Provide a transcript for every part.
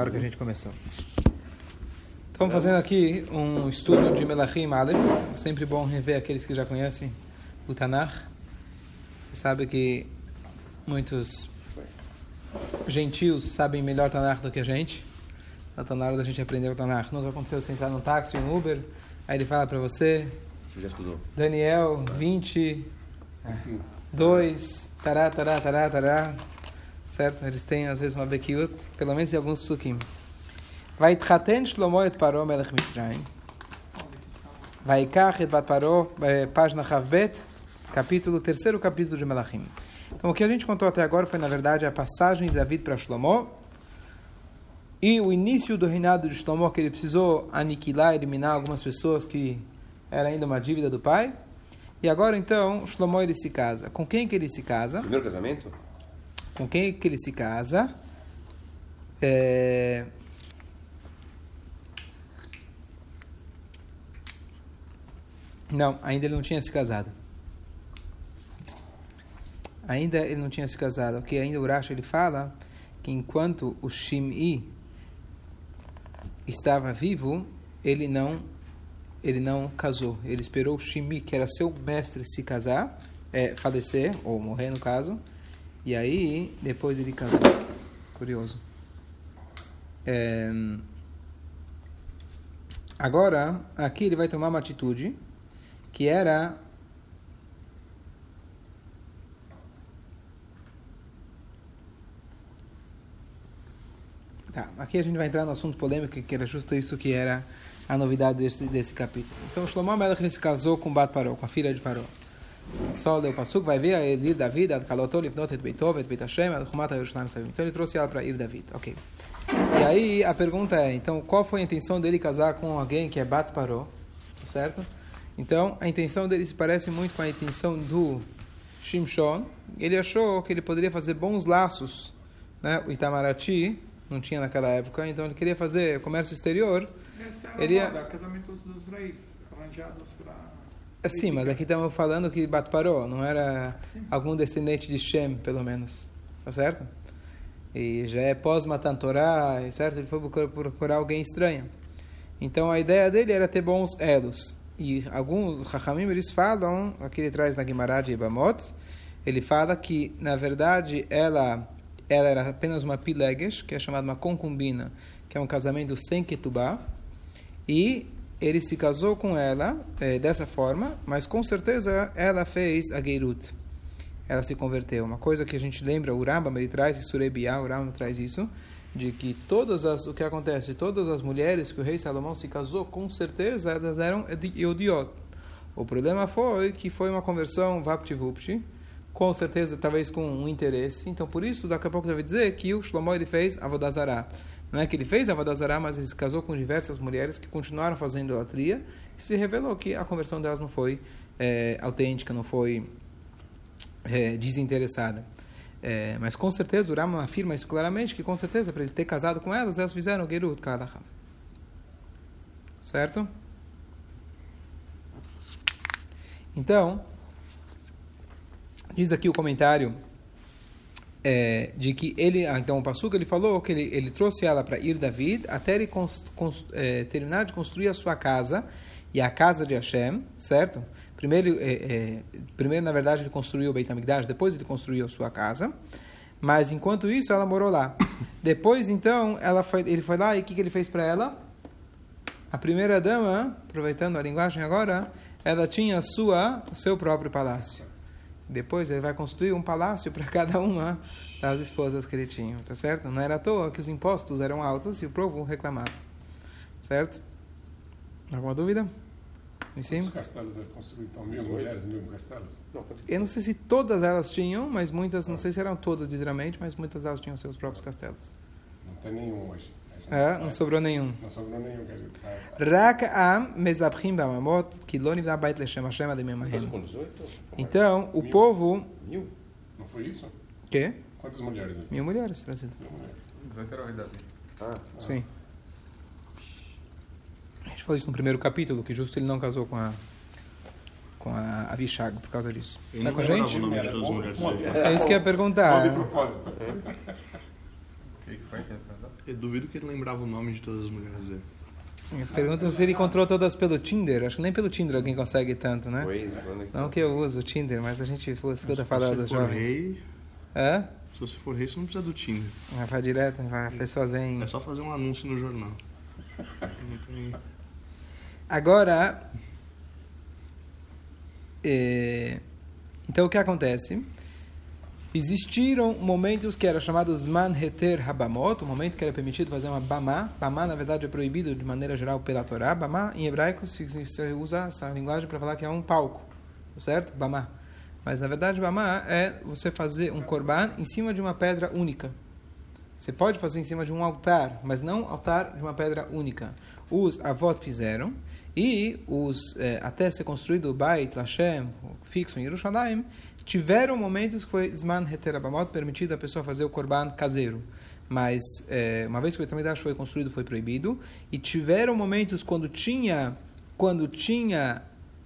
hora que a gente começou. Estamos fazendo aqui um estudo de Melachim Aleph. Sempre bom rever aqueles que já conhecem o Tanakh. Você sabe que muitos gentios sabem melhor Tanakh do que a gente. Então está na hora da gente aprender o Tanakh. Nunca aconteceu sentar num táxi um Uber, aí ele fala para você... Você já estudou? Daniel, 20, 2, tará, tará, tará, tará certo? Eles têm às vezes uma bekiut, pelo menos em alguns psukim. Vai tchaten Shlomo et Paro melech Mitzrayim. Vai kach et bat Paro, página Chavbet, capítulo, terceiro capítulo de Melachim. Então o que a gente contou até agora foi na verdade a passagem de David para Shlomo e o início do reinado de Shlomo que ele precisou aniquilar, eliminar algumas pessoas que era ainda uma dívida do pai. E agora então Shlomo ele se casa. Com quem que ele se casa? Primeiro casamento? Com quem que ele se casa. É... Não, ainda ele não tinha se casado. Ainda ele não tinha se casado. O que ainda o Rashi ele fala que enquanto o Shim'i estava vivo, ele não ele não casou. Ele esperou o Shimi, que era seu mestre, se casar, é, falecer ou morrer no caso. E aí, depois ele casou. Curioso. É... Agora, aqui ele vai tomar uma atitude que era Tá, aqui a gente vai entrar no assunto polêmico, que era justo isso que era a novidade desse, desse capítulo. Então, Shlomo Melech se casou com Bat Paró, com a filha de Paró. Só leu o Passuk, vai ver a Ir David, ad Kaloto, Livnot et Beitov, et Beit Hashem, ad Chumat Yerushalayim Savim. Então ele trouxe ela para Ir David, ok. E aí a pergunta é, então, qual foi a intenção dele casar com alguém que é Bat Paró, certo? Então, a intenção dele se parece muito com a intenção do Shimshon. Ele achou que ele poderia fazer bons laços, né? O Itamaraty não tinha naquela época, então ele queria fazer comércio exterior. Essa é a ele moda, casamentos dos reis, arranjados. É, Sim, mas aqui estamos falando que Bat parou, não era algum descendente de Shem, pelo menos. Tá certo? E já é pós-Matan Torá, certo? Ele foi procurar alguém estranho. Então a ideia dele era ter bons elos. E alguns Chachamim eles falam, aqui ele traz na Guimará de Ibamot, ele fala que, na verdade, ela, ela era apenas uma pilegesh, que é chamada uma concubina, que é um casamento sem ketubá, e ele se casou com ela é, dessa forma, mas com certeza ela fez a Geirut. Ela se converteu. Uma coisa que a gente lembra, o Rambam ele traz, e Surebiá, o Rambam traz isso, de que todas as, o que acontece, todas as mulheres que o rei Salomão se casou, com certeza elas eram Eudiot. O problema foi que foi uma conversão Vapti-Vupti, com certeza, talvez com um interesse. Então, por isso, daqui a pouco deve dizer que o Shlomo ele fez Avodazará. Não é que ele fez Avodazará, mas ele se casou com diversas mulheres que continuaram fazendo idolatria e se revelou que a conversão delas não foi é, autêntica, não foi é, desinteressada. É, mas com certeza o Rama afirma isso claramente, que com certeza para ele ter casado com elas, elas fizeram Gerut Kadacham. Certo? Então, diz aqui o comentário é, de que ele, então o Passuca ele falou que ele, ele trouxe ela para ir David até ele é, terminar de construir a sua casa e a casa de Hashem, certo? Primeiro, é, é, primeiro na verdade ele construiu o Beit HaMikdash, depois ele construiu a sua casa. Mas enquanto isso ela morou lá. Depois então ela foi, ele foi lá e o que, que ele fez para ela? A primeira dama, aproveitando a linguagem agora, ela tinha sua, o seu próprio palácio. Depois ele vai construir um palácio para cada uma das esposas que ele tinha, tá certo? Não era à toa que os impostos eram altos e o povo reclamava, certo? Alguma dúvida? Em cima? Os castelos eram construídos, então, mil mulheres, mil castelos? Eu não sei se todas elas tinham, mas muitas, não sei se eram todas literalmente, mas muitas elas tinham seus próprios castelos. Não tem nenhum hoje. É, não sobrou nenhum. Não sobrou nenhum, quer dizer. Tá. Rak am mezabchim bamamot kiloni v'nabait leshem Então, o mil? povo... Mil? Não foi isso? Quê? Quantas mulheres? Aqui? Mil mulheres, trazido. Ah, Sim. A gente falou isso no primeiro capítulo, que justo ele não casou com a com a Avishag por causa disso. Ele é com a gente? É isso que eu ia perguntar. Não de propósito. O que foi que eu duvido que ele lembrava o nome de todas as mulheres dele. Pergunta se ele encontrou todas pelo Tinder. Acho que nem pelo Tinder alguém consegue tanto, né? É que- Não que eu uso o Tinder, mas a gente escuta Se falar você dos for jovens. rei, Hã? se você for rei, você não precisa do Tinder. Vai vai direto, vai, as pessoas vêm. É só fazer um anúncio no jornal. Tem- Agora, é, então o que acontece? Existiram momentos que eram chamados man heter habamot, um momento que era permitido fazer uma bamá. Bamá, na verdade, é proibido de maneira geral pela Torá. Bamá, em hebraico, se, se usa essa linguagem para falar que é um palco, certo? Bamá. Mas, na verdade, bamá é você fazer um korban em cima de uma pedra única. Você pode fazer em cima de um altar, mas não altar de uma pedra única. Os avós fizeram e os eh, até ser construído o Beit Lashem fixo em Jerusalém tiveram momentos que foi Zman Heterabamot permitido a pessoa fazer o korban caseiro. Mas eh, uma vez que o Betamidash foi construído foi proibido e tiveram momentos quando tinha quando tinha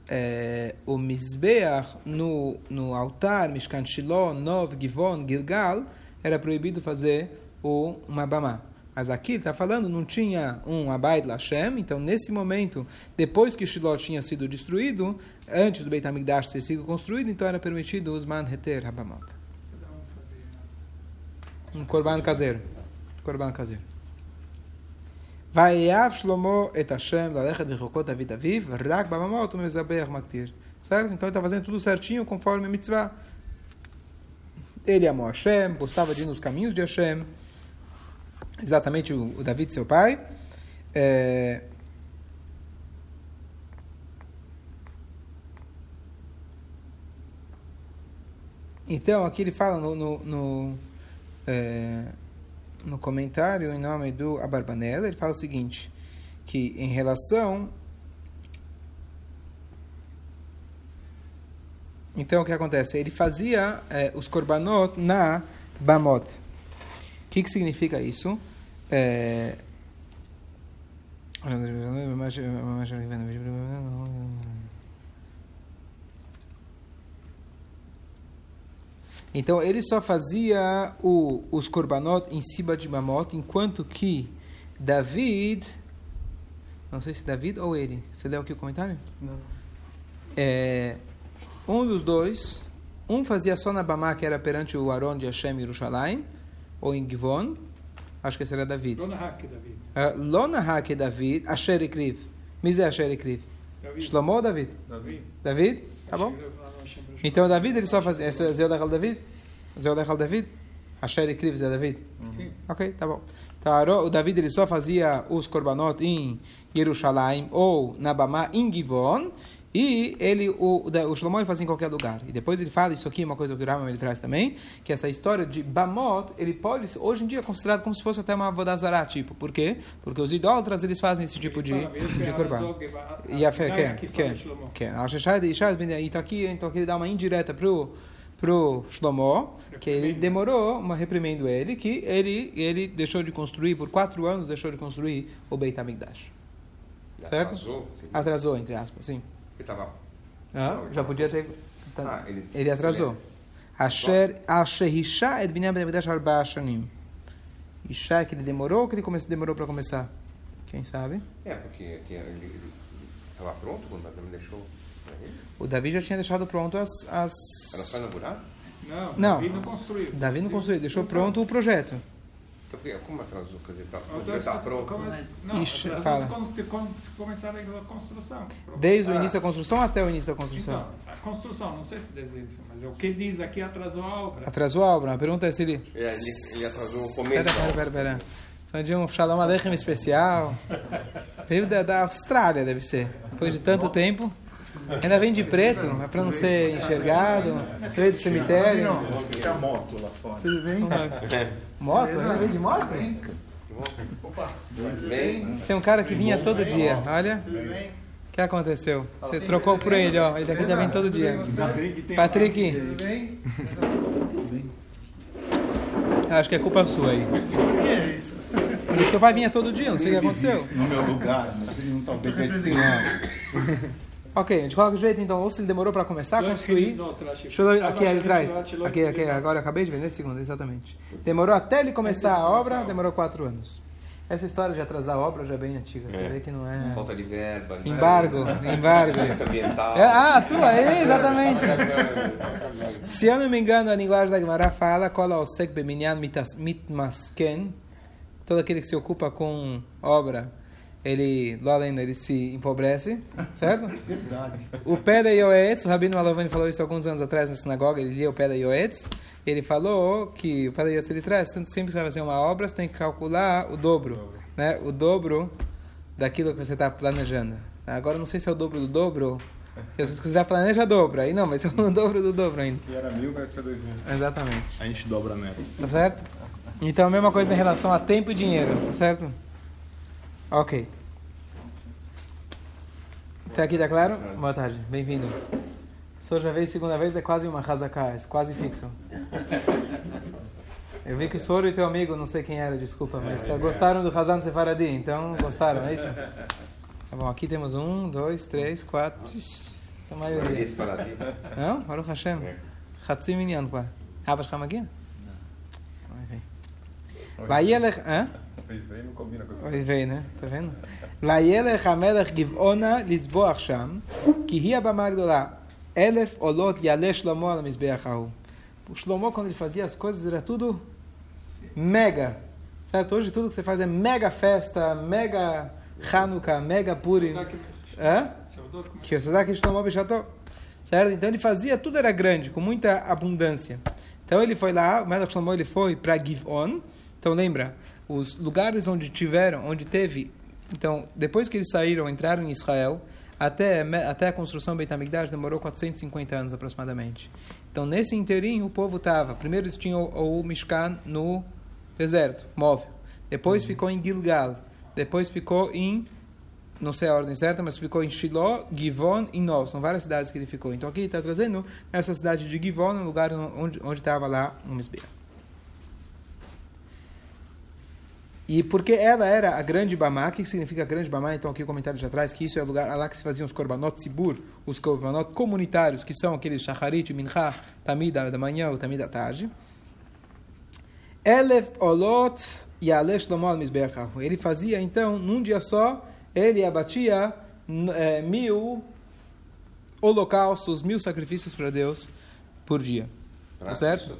eh, o Mizbeach no, no altar, Mishkan Shiloh, Nov, Givon, Gilgal, era proibido fazer o, uma Bamá. Mas aqui ele está falando, não tinha um Abaid Lashem, então nesse momento, depois que Shiloh tinha sido destruído, antes do Beit HaMikdash ter sido construído, então era permitido os Manheter Rabamot. Um corban caseiro. Corban caseiro. Vaiav Shlomo et Hashem lalechet v'chokot David Aviv rak b'mamot u'mezabeach maktir. Certo? Então ele está fazendo tudo certinho conforme a mitzvah. Ele amou Hashem, gostava de ir nos caminhos de Hashem. Exatamente o, o David, seu pai. É... Então, aqui ele fala no, no, no, é, no comentário em nome do Abarbanela, ele fala o seguinte, que em relação... Então, o que acontece? Ele fazia é, os korbanot na Bamot. O que, que significa isso? É... Então ele só fazia o, os korbanot em cima de Mamot, enquanto que David, não sei se David ou ele, você leu aqui o comentário? Não. É, um dos dois, um fazia só na Bamá, que era perante o Aron de Hashem em Yerushalayim, ou em Givon, acho que era David. Lona Hake David, Asher Ekriv. Mise Asher. David. Shlomo ou David? David. David? Tá bom? Então David ele só fazia. Esse é Zé Odechal David? Zé Odechal David? Asher Ekriv Zé David? Ok, tá bom. Então o David ele só fazia os korbanot em Yerushalayim ou na Bamá em Givon. E ele, o, o Shlomo ele fazia em qualquer lugar. E depois ele fala, isso aqui é uma coisa que o Rambam ele traz também, que essa história de Bamot, ele pode, ser- hoje em dia, é considerado como se fosse até uma Vodazará, tipo. Por quê? Porque os idólatras, eles fazem esse tipo de, de korban. E a fé, quer, quer, quer. A Sheshai de Ishai, então aqui, então aqui ele dá uma indireta pro pro Shlomo, que ele demorou, uma reprimendo ele, que ele ele deixou de construir por quatro anos, deixou de construir o Beit Hamikdash. Certo? Atrasou? Atrasou, entre aspas, sim. Ele tava... Ah, já podia ter. Ah, ele- ele atrasou. Asher Asher Isha et Binyan Ben Hamikdash arba shanim. Isha que ele demorou ou que ele começou, demorou para começar? Quem sabe? É, porque tinha, ele estava pronto quando me deixou. Era O Davi já tinha deixado pronto as, as só inaugurar? Não, Não. David não construiu. Davi não construiu, deixou pronto o projeto. Então, porque- como atrasou? Quer dizer, tá, Então, está pronto. come- Mas- Não, Ixi, fala. quando quando começaram a construção. Desde o Ah. início da construção até o início da construção. Então, a construção, não sei se desejo, mas é o que diz aqui atrasou a obra. Atrasou a obra. A pergunta é se ele. É, ele, ele atrasou o começo. Pera, pera, pera, pera. Só de um Shalom Aleichem especial. Veio da, da Austrália, deve ser. Depois de tanto tempo. Ainda vem de preto, é para não ser enxergado. Veio do cemitério. Tem a moto lá fora. Tudo bem? Moto? Ainda veio de moto? Bem, Você é um cara que vinha todo dia. Olha. O que aconteceu? Você trocou por ele, ó. Ele daqui já vem todo dia. Patrick, tem Patrick. Tudo bem? Acho que é culpa sua aí. O que é isso? Porque teu pai vinha todo dia, não sei o que aconteceu. No meu lugar, mas ele não talvez vai ensinar. Ok, de qualquer jeito, então, ou se ele demorou para começar a construir. Aqui ele traz. Aqui, aqui, agora eu acabei de ver, nesse segundo, exatamente. Demorou até ele começar a obra, demorou quatro anos. Essa história de atrasar a obra já é bem antiga. Você É. vê que não é. Falta de verba. Embargo, embargo. Licença ambiental. É, ah, tu aí, exatamente. Casando. Se eu não me engano, a linguagem da Gemara fala kola osek beminyan mitas- mitmasken. Todo aquele que se ocupa com obra, ele, lá além, ele se empobrece, certo? Verdade. O Peda Yoetz, o Rabino Malovani falou isso alguns anos atrás na sinagoga, ele lia o Peda Yoetz, ele falou que o Peda Yoetz ele traz, sempre que você vai fazer uma obra, você tem que calcular o dobro, né? O dobro daquilo que você está planejando. Agora, não sei se é o dobro do dobro, você já planeja dobro, aí não, mas é o dobro do dobro ainda. E era mil, vai ser dois mil. Exatamente. A gente dobra a meta. Tá certo? Então, a mesma coisa em relação a tempo e dinheiro, tá certo? Ok. Até aqui tá claro? Boa tarde, bem-vindo. Só já é veio segunda vez, é quase uma razaká, é quase fixo. Eu vi que o Soro e teu amigo, não sei quem era, desculpa, mas tá, gostaram do Hazan Sefaradi, então gostaram, é isso? Tá bom, aqui temos um, dois, três, quatro. A tá maioria. Não? Baruch Hashem. É. Hatzim Inyan, pá. Rabas Hamagia? Vaielech. Hã? Oivei não combina com isso. Oivei, né? Tá vendo? Vaielech Amelech Givona Lisboach Sham, que ria Bamagdolá, Elef Olot Yale Shlomo Al Mizbeach O Shlomo, quando ele fazia as coisas, era tudo mega. Certo? Hoje tudo que você faz é mega festa, mega Hanukkah, mega Purim. Hã? Que Shlomo Bishatov. Certo? Então ele fazia, tudo era grande, com muita abundância. Então ele foi lá, o Melech Shlomo ele foi para Givon, então lembra, os lugares onde tiveram, onde teve, então depois que eles saíram, entraram em Israel, até, até a construção do Beit HaMikdash demorou 450 anos aproximadamente. Então nesse inteirinho o povo estava, primeiro eles tinham o, o Mishkan no deserto, móvel. Depois ficou em Gilgal. Depois ficou em não sei a ordem certa, mas ficou em Shiloh, Givon e Nov. São várias cidades que ele ficou. Então aqui está trazendo essa cidade de Givon, um lugar onde onde estava lá um Misbeah. E porque ela era a grande Bamá, o que significa grande Bamá? Então aqui o comentário de atrás, que isso é o lugar lá que se faziam os korbanot sibur, os korbanot comunitários, que são aqueles shacharit, mincha, tamida da manhã ou tamida da tarde. Elef olot. Ele fazia então, num dia só, ele abatia é, mil holocaustos, mil sacrifícios para Deus por dia. Pra Tá certo?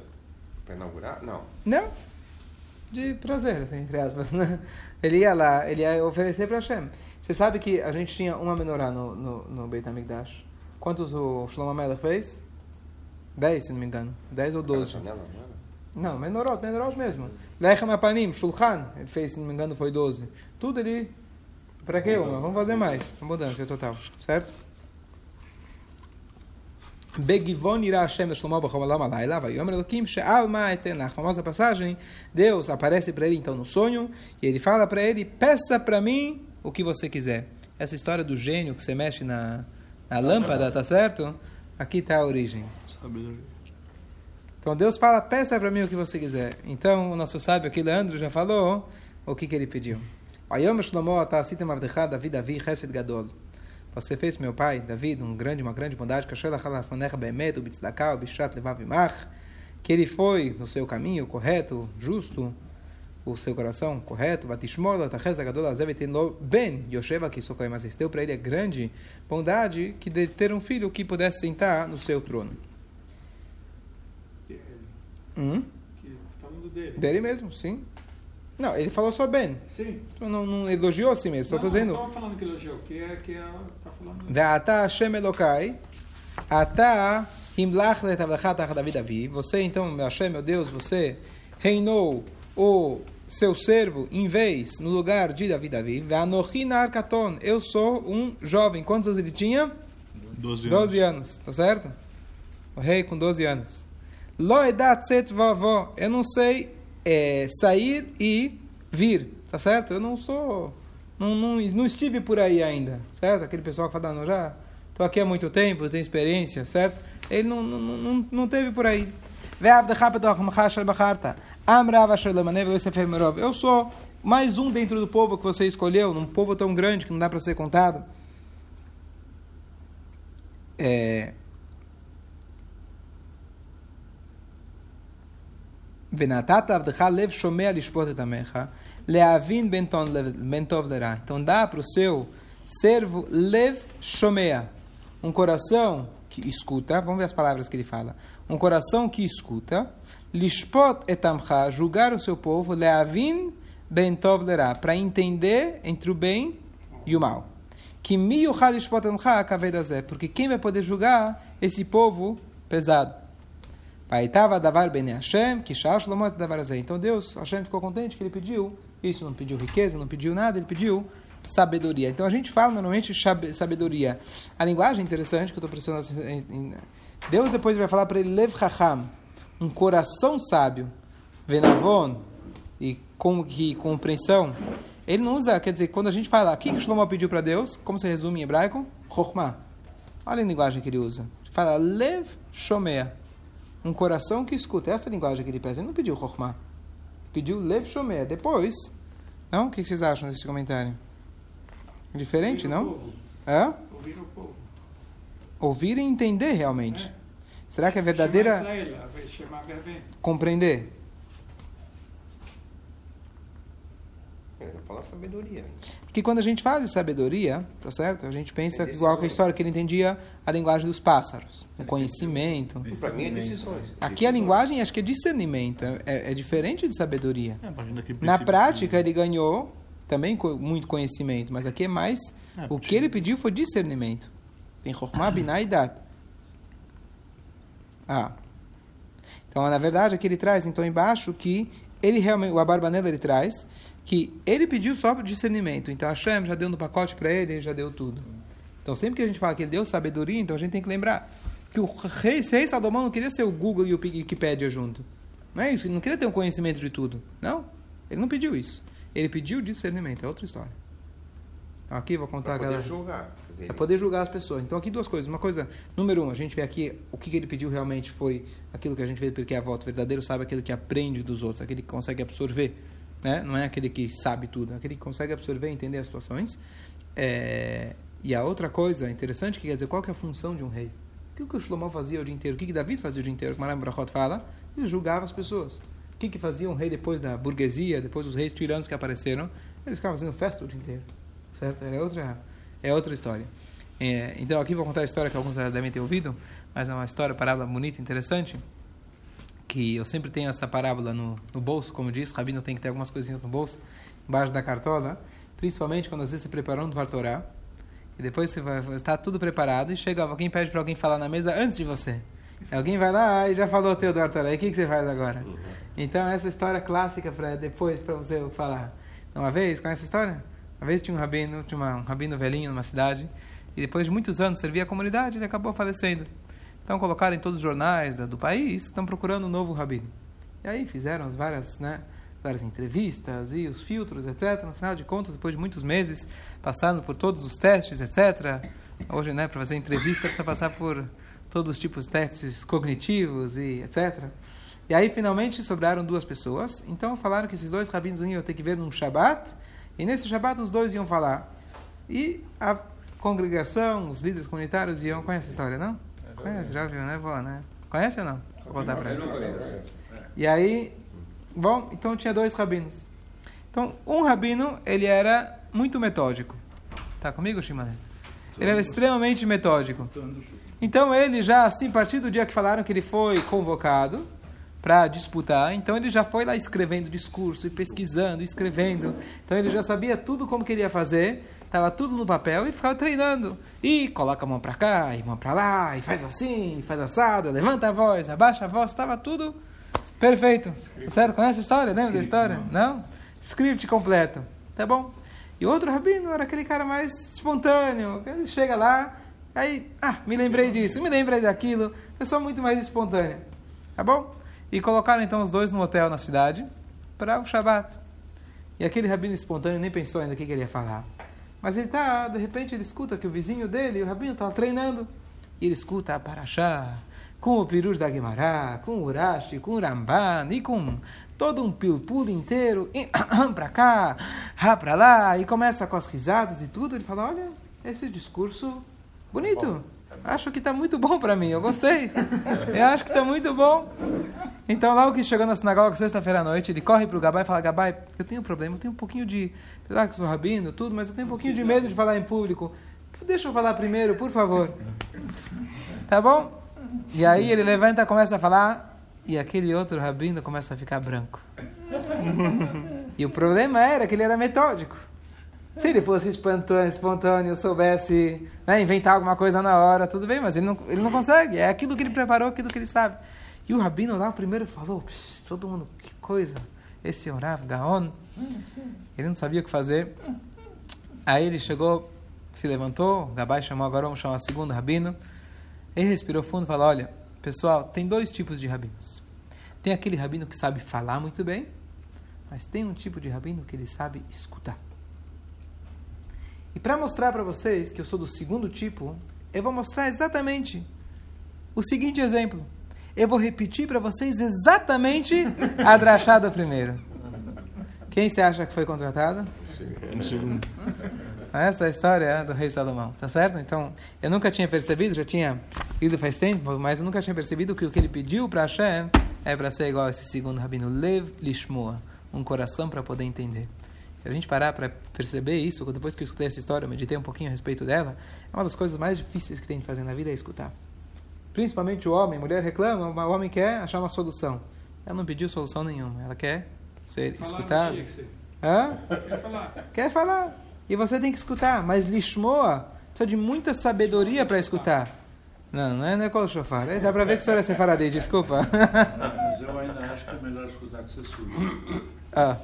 Pra inaugurar? Não. Não. De prazer, assim, entre aspas. Né? Ele ia lá, ele ia oferecer para Hashem. Você sabe que a gente tinha uma menorá no, no, no Beit HaMikdash. Quantos o Shlomo Melech fez? Dez, se não me engano. Dez ou doze. Janela, não? Não, menorot, menorot mesmo. Lechem Apanim, Shulchan, ele fez, se não me engano, foi 12. Tudo ele... Para que uma? Vamos fazer mais. Mudança total, certo? Begivon irá Hashem Shlomo b'chol olam alayla, vayomer Elokim she'al ma'eten. Na famosa passagem, Deus aparece para ele então no sonho e ele fala para ele, peça para mim o que você quiser. Essa história do gênio que você mexe na, na lâmpada, tá certo? Aqui está a origem. Sabedoria. Então Deus fala, peça para mim o que você quiser. Então o nosso sábio aqui, Leandro, já falou o que, que ele pediu. Ayom Shlomo atasitem avdecha David Avi chesed gadol. Você fez meu pai, David, um grande, uma grande bondade, que ele foi no seu caminho correto, justo, o seu coração correto, ben mas deu para ele a grande bondade que de ter um filho que pudesse sentar no seu trono. Hum? Dele mesmo, sim. Não, ele falou só bem. Sim. Então, não, não elogiou a si mesmo, só estou dizendo. Não, não falando que elogiou, que é que ela está falando. Ve'ata Hashem Elokai, ata imlach da vida Davi. Você então, meu Hashem, meu Deus, você reinou o seu servo em vez, no lugar de Davi Davi. Ve'anochi narkaton, eu sou um jovem. Quantos anos ele tinha? Doze anos. Doze anos, tá certo? O rei com doze anos. Loedat set vovó, eu não sei é, sair e vir, tá certo? Eu não sou. Não, não, não estive por aí ainda, certo? Aquele pessoal que fala, não, já estou aqui há muito tempo, tenho experiência, certo? Ele não, não, não, não teve por aí. Eu sou mais um dentro do povo que você escolheu, num povo tão grande que não dá para ser contado. É, Venatata avdecha lev shomea lishpot etamecha, leavin bentov lerá. Então dá para o seu servo lev shomea, um coração que escuta, vamos ver as palavras que ele fala, um coração que escuta, lishpot etamcha, julgar o seu povo, leavin bentov lerá, para entender entre o bem e o mal. Que mi yuchal lishpot etamcha, porque quem vai poder julgar esse povo pesado? Davar davar. Então Deus, Hashem ficou contente que ele pediu isso, não pediu riqueza, não pediu nada, ele pediu sabedoria. Então a gente fala normalmente sabe- sabedoria. A linguagem interessante que eu estou prestando Deus depois vai falar para ele lev chacham, um coração sábio, venavon e com que compreensão. Ele não usa, quer dizer, quando a gente fala, o que que Shlomo pediu para Deus? Como se resume em hebraico? Chokhmah. Olha a linguagem que ele usa. Ele fala lev shomea. Um coração que escuta. Essa é linguagem que ele pede. Ele não pediu Chokhmah. Pediu Lev Shomea. Depois. Não? O que vocês acham desse comentário? Diferente, Ouvir não? Hã? Ouvir o povo. Ouvir e entender realmente. É. Será que é verdadeira compreender? Eu falo sabedoria. Porque quando a gente fala de sabedoria, tá certo? A gente pensa É igual que a história que ele entendia a linguagem dos pássaros, o conhecimento. Para mim é decisões. Aqui a linguagem acho que é discernimento, é, é- é diferente de sabedoria. É, Na prática, ele ganhou também muito conhecimento, mas aqui é mais. É, o que ele pediu foi discernimento. Tem Chokhmah, Binah e Dat. Ah. Então, na verdade, aqui ele traz, então, embaixo, que ele realmente, o Abarbanela ele traz, que ele pediu só para discernimento. Então, Hashem já deu no pacote para ele, ele já deu tudo. Então, sempre que a gente fala que ele deu sabedoria, então a gente tem que lembrar que o rei, rei Salomão não queria ser o Google e o Wikipedia junto. Não é isso, ele não queria ter um conhecimento de tudo. Não, ele não pediu isso. Ele pediu discernimento, é outra história. Então, aqui vou contar Para poder aquela... julgar. É poder julgar as pessoas. Então, aqui duas coisas. Uma coisa, número um, a gente vê aqui o que, que ele pediu realmente foi aquilo que a gente vê porque é a volta verdadeiro, sabe aquele que aprende dos outros, aquele que consegue absorver. Né? Não é aquele que sabe tudo, é aquele que consegue absorver e entender as situações. É, E a outra coisa interessante, que quer dizer, qual que é a função de um rei? O que, que o Shlomo fazia o dia inteiro? O que, que David fazia o dia inteiro? Como Maram Brachot fala, ele julgava as pessoas. O que, que fazia um rei depois da burguesia, depois dos reis tiranos que apareceram? Eles ficavam fazendo festa o dia inteiro. Certo? Era outra, é outra história. É, então aqui vou contar a história que alguns devem ter ouvido, mas é uma história, parábola bonita, interessante, que eu sempre tenho essa parábola no, no bolso, como diz, Rabino tem que ter algumas coisinhas no bolso, embaixo da cartola, principalmente quando às vezes você preparou um Dvartorá, e depois você vai, está tudo preparado, e chega alguém pede para alguém falar na mesa antes de você. Alguém vai lá e já falou o teu Dvartorá, e o que, que você faz agora? Então essa história clássica para depois para você falar. Uma vez, conhece essa história? Uma vez tinha um rabino, tinha uma, um rabino velhinho numa cidade, e depois de muitos anos servia a comunidade, ele acabou falecendo. Então colocaram em todos os jornais do país, estão procurando um novo rabino. E aí fizeram as várias, né, várias entrevistas e os filtros, etc. No final de contas, depois de muitos meses, passando por todos os testes, etc. Hoje, né, para fazer entrevista, precisa passar por todos os tipos de testes cognitivos e etc. E aí, finalmente, sobraram duas pessoas. Então, falaram que esses dois rabinos iam ter que ver num Shabat. E nesse Shabat, os dois iam falar. E a congregação, os líderes comunitários iam... Conhece a história, não? Conhece, já viu, né, vó, né? Conhece ou não? Vou contar pra ele. E aí, bom, então tinha dois rabinos. Então, um rabino, ele era muito metódico. Tá comigo, Shimane? Ele era extremamente metódico. Então, ele já, assim, a partir do dia que falaram que ele foi convocado para disputar, então ele já foi lá escrevendo discurso e pesquisando, escrevendo. Então, ele já sabia tudo como queria fazer, estava tudo no papel e ficava treinando. E coloca a mão para cá, e mão para lá, e faz assim, e faz assado, levanta a voz, abaixa a voz, estava tudo perfeito. Certo? Conhece a história? Lembra da história? Não? Script completo. Tá bom? E o outro rabino era aquele cara mais espontâneo. Ele chega lá, aí, ah, me lembrei disso, me lembrei daquilo. Pessoa muito mais espontânea. Tá bom? E colocaram então os dois no hotel na cidade para o Shabat. E aquele rabino espontâneo nem pensou ainda o que, que ele ia falar. Mas ele tá, de repente ele escuta que o vizinho dele, o rabino, está treinando. E ele escuta a Parashá, com o Pirush da Guimará, com o Urashi, com o Ramban, e com todo um pilpul inteiro, para cá, rá para lá, e começa com as risadas e tudo. Ele fala, olha, esse discurso bonito, Acho que está muito bom para mim, eu gostei. Eu acho que está muito bom. Então, logo que chegou na sinagoga, sexta-feira à noite, ele corre para o Gabai e fala: Gabai, eu tenho um problema, eu tenho um pouquinho de. Apesar que sou rabino, tudo, mas eu tenho um pouquinho de medo de falar em público. Deixa eu falar primeiro, por favor. Tá bom? E aí ele levanta, começa a falar, e aquele outro rabino começa a ficar branco. E o problema era que ele era metódico. Se ele fosse espontâneo, espontâneo soubesse né, inventar alguma coisa na hora, tudo bem, mas ele não, ele não consegue. É aquilo que ele preparou, aquilo que ele sabe. E o rabino lá, primeiro falou, todo mundo, que coisa, esse Orav Gaon. Ele não sabia o que fazer. Aí ele chegou, se levantou, o Gabai chamou agora, vamos chamar o segundo rabino. Ele respirou fundo e falou, olha, pessoal, tem dois tipos de rabinos. Tem aquele rabino que sabe falar muito bem, mas tem um tipo de rabino que ele sabe escutar. E para mostrar para vocês que eu sou do segundo tipo, eu vou mostrar exatamente o seguinte exemplo. Eu vou repetir para vocês exatamente a drachada primeiro. Quem você acha que foi contratado? No segundo. Essa é a história do rei Salomão, tá certo? Então, eu nunca tinha percebido, já tinha ido faz tempo, mas eu nunca tinha percebido que o que ele pediu para Hashem é para ser igual a esse segundo rabino, Lev Lishmoa, um coração para poder entender. Se a gente parar para perceber isso, depois que eu escutei essa história, eu meditei um pouquinho a respeito dela, é uma das coisas mais difíceis que tem de fazer na vida é escutar. Principalmente o homem, a mulher reclama, o homem quer achar uma solução. Ela não pediu solução nenhuma, ela quer ser Falar escutada. que ser. Hã? Quer falar? Quer falar. E você tem que escutar. Mas lishmoa precisa de muita sabedoria para escutar. Não, não é, não é kol shofar. É, dá para ver que o senhor é sefaradi, desculpa. Mas eu ainda acho que é melhor escutar que ser surdo. Ah.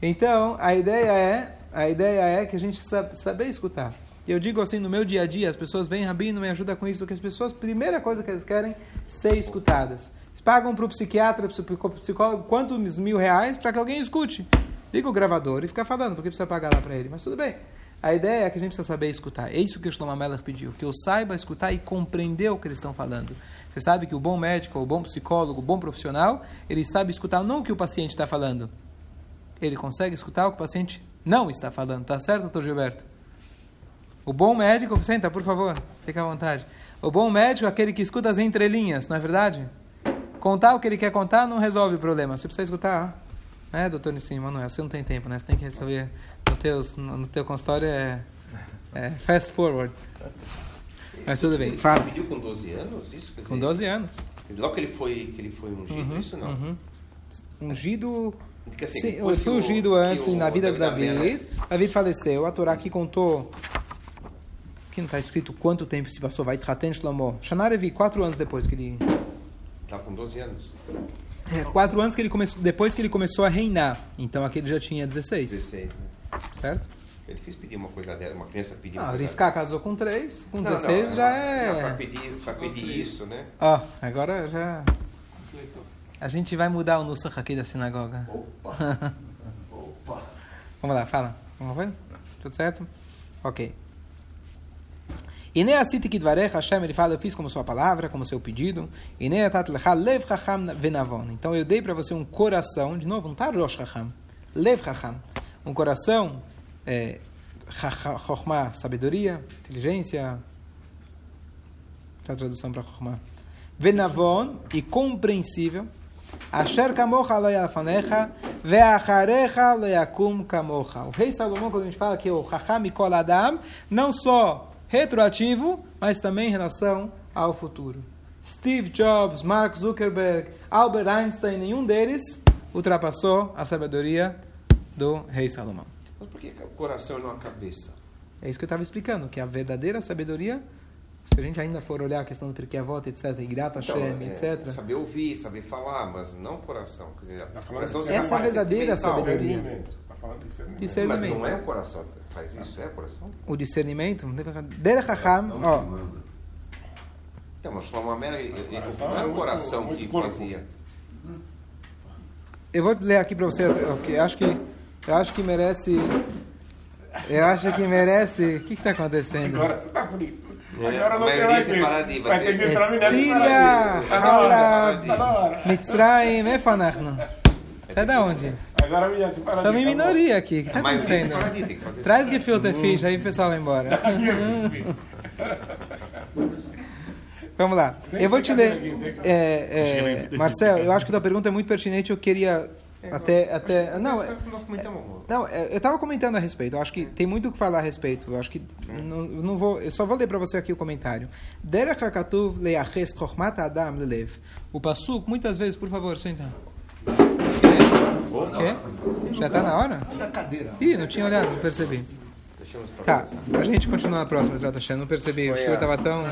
Então, a ideia é, a ideia é que a gente sabe, saber escutar. Eu digo assim, no meu dia a dia, as pessoas vêm, Rabino, me ajuda com isso, que as pessoas, primeira coisa que eles querem, ser escutadas. Eles pagam para o psiquiatra, para o psicólogo, quantos mil reais para que alguém escute. Liga o gravador e fica falando, porque precisa pagar lá para ele. Mas tudo bem. A ideia é que a gente precisa saber escutar. É isso que o Shlomo pediu, que eu saiba escutar e compreender o que eles estão falando. Você sabe que o bom médico, o bom psicólogo, o bom profissional, ele sabe escutar não o que o paciente está falando. Ele consegue escutar o que o paciente não está falando. Tá certo, doutor Gilberto? O bom médico, senta, por favor, fica à vontade. O bom médico é aquele que escuta as entrelinhas, não é verdade? Contar o que ele quer contar não resolve o problema. Você precisa escutar. É, doutor Nissim, Manuel, você não tem tempo, né? Você tem que resolver no, teus, no, teu consultório é, é fast forward. Mas tudo bem, Ele fala. pediu com 12 anos isso? Quer Com dizer, 12 anos. Logo que ele foi, que ele foi ungido, Uhum, isso não? uhum. Ungido. Assim, Sim, eu fui que ungido que antes na vida de Davi David. era- David faleceu. A Torá aqui contou. Aqui não está escrito quanto tempo se passou. Vai Traten Shlomo. Shanarevi, quatro anos depois que ele. Estava com 12 anos. É, quatro anos que ele começou, depois que ele começou a reinar. Então aqui ele já tinha 16. 16, né? Certo? É difícil pedir uma coisa dela, uma criança pedir uma Ah, coisa Rivka casou com três. Com Não, 16 não, já Para é. pedir, pra pedir isso, né? Ó, agora já. A gente vai mudar o Nusach aqui da sinagoga. Opa! Opa! Vamos lá, fala. Vamos ver? Tudo certo? Ok. E nem assim que dvarech Hashem, ele fala, eu fiz como sua palavra, como seu pedido. E nem atat lecha lev chacham venavon. Então eu dei para você um coração, de novo, não está rosh chacham, lev chacham. Um coração, é, sabedoria, inteligência. Qual a tradução para chokhmah? Venavon, e compreensível. Asher kamocha lo yafanecha, ve'acharecha lo yakum kamocha. O rei Salomão, quando a gente fala que o Chacham Mikol Adam, não só retroativo, mas também em relação ao futuro. Steve Jobs, Mark Zuckerberg, Albert Einstein, nenhum deles ultrapassou a sabedoria do rei Salomão. Mas por que o coração e não a cabeça? É isso que eu estava explicando, que a verdadeira sabedoria, se a gente ainda for olhar a questão do Pirkei Avot, etc., Igrata Então, Hashem, é, etc., Saber ouvir, saber falar, mas não o coração. Quer dizer, coração Essa é a verdadeira sentimental. sabedoria fala discernimento. Mas não é o coração que faz isso, é o coração? O discernimento? Der Raham, é ó. Então, mas Shlomo eh, eh, não era o coração que fazia. Eu vou ler aqui para você, okay, acho que, eu acho que merece. Eu acho que merece. O que está acontecendo? Agora você está bonito. Agora não tem mais jeito. Vai ter que entrar Síria, tá tá Mitzrayim, Efanachna. Você é da onde? Agora minha sefaradi. Estamos em minoria aqui. O que está é acontecendo? sefaradi, tem que fazer Traz gefilte fish, aí o pessoal vai embora. Filho. Vamos lá. Eu vou te ler. É, é, Marcel, eu acho que a tua pergunta é muito pertinente. Eu queria até. até não, é- não, é, eu estava comentando a respeito. Eu acho que tem muito o que falar a respeito. Eu acho que não, não vou. Eu só vou ler para você aqui o comentário. O pasuk muitas vezes, por favor, senta. O quê? Já está na hora? Ih, não tinha olhado, não percebi. Tá, a gente continua na próxima, Exato Hashem. Não percebi, o Shur estava tão.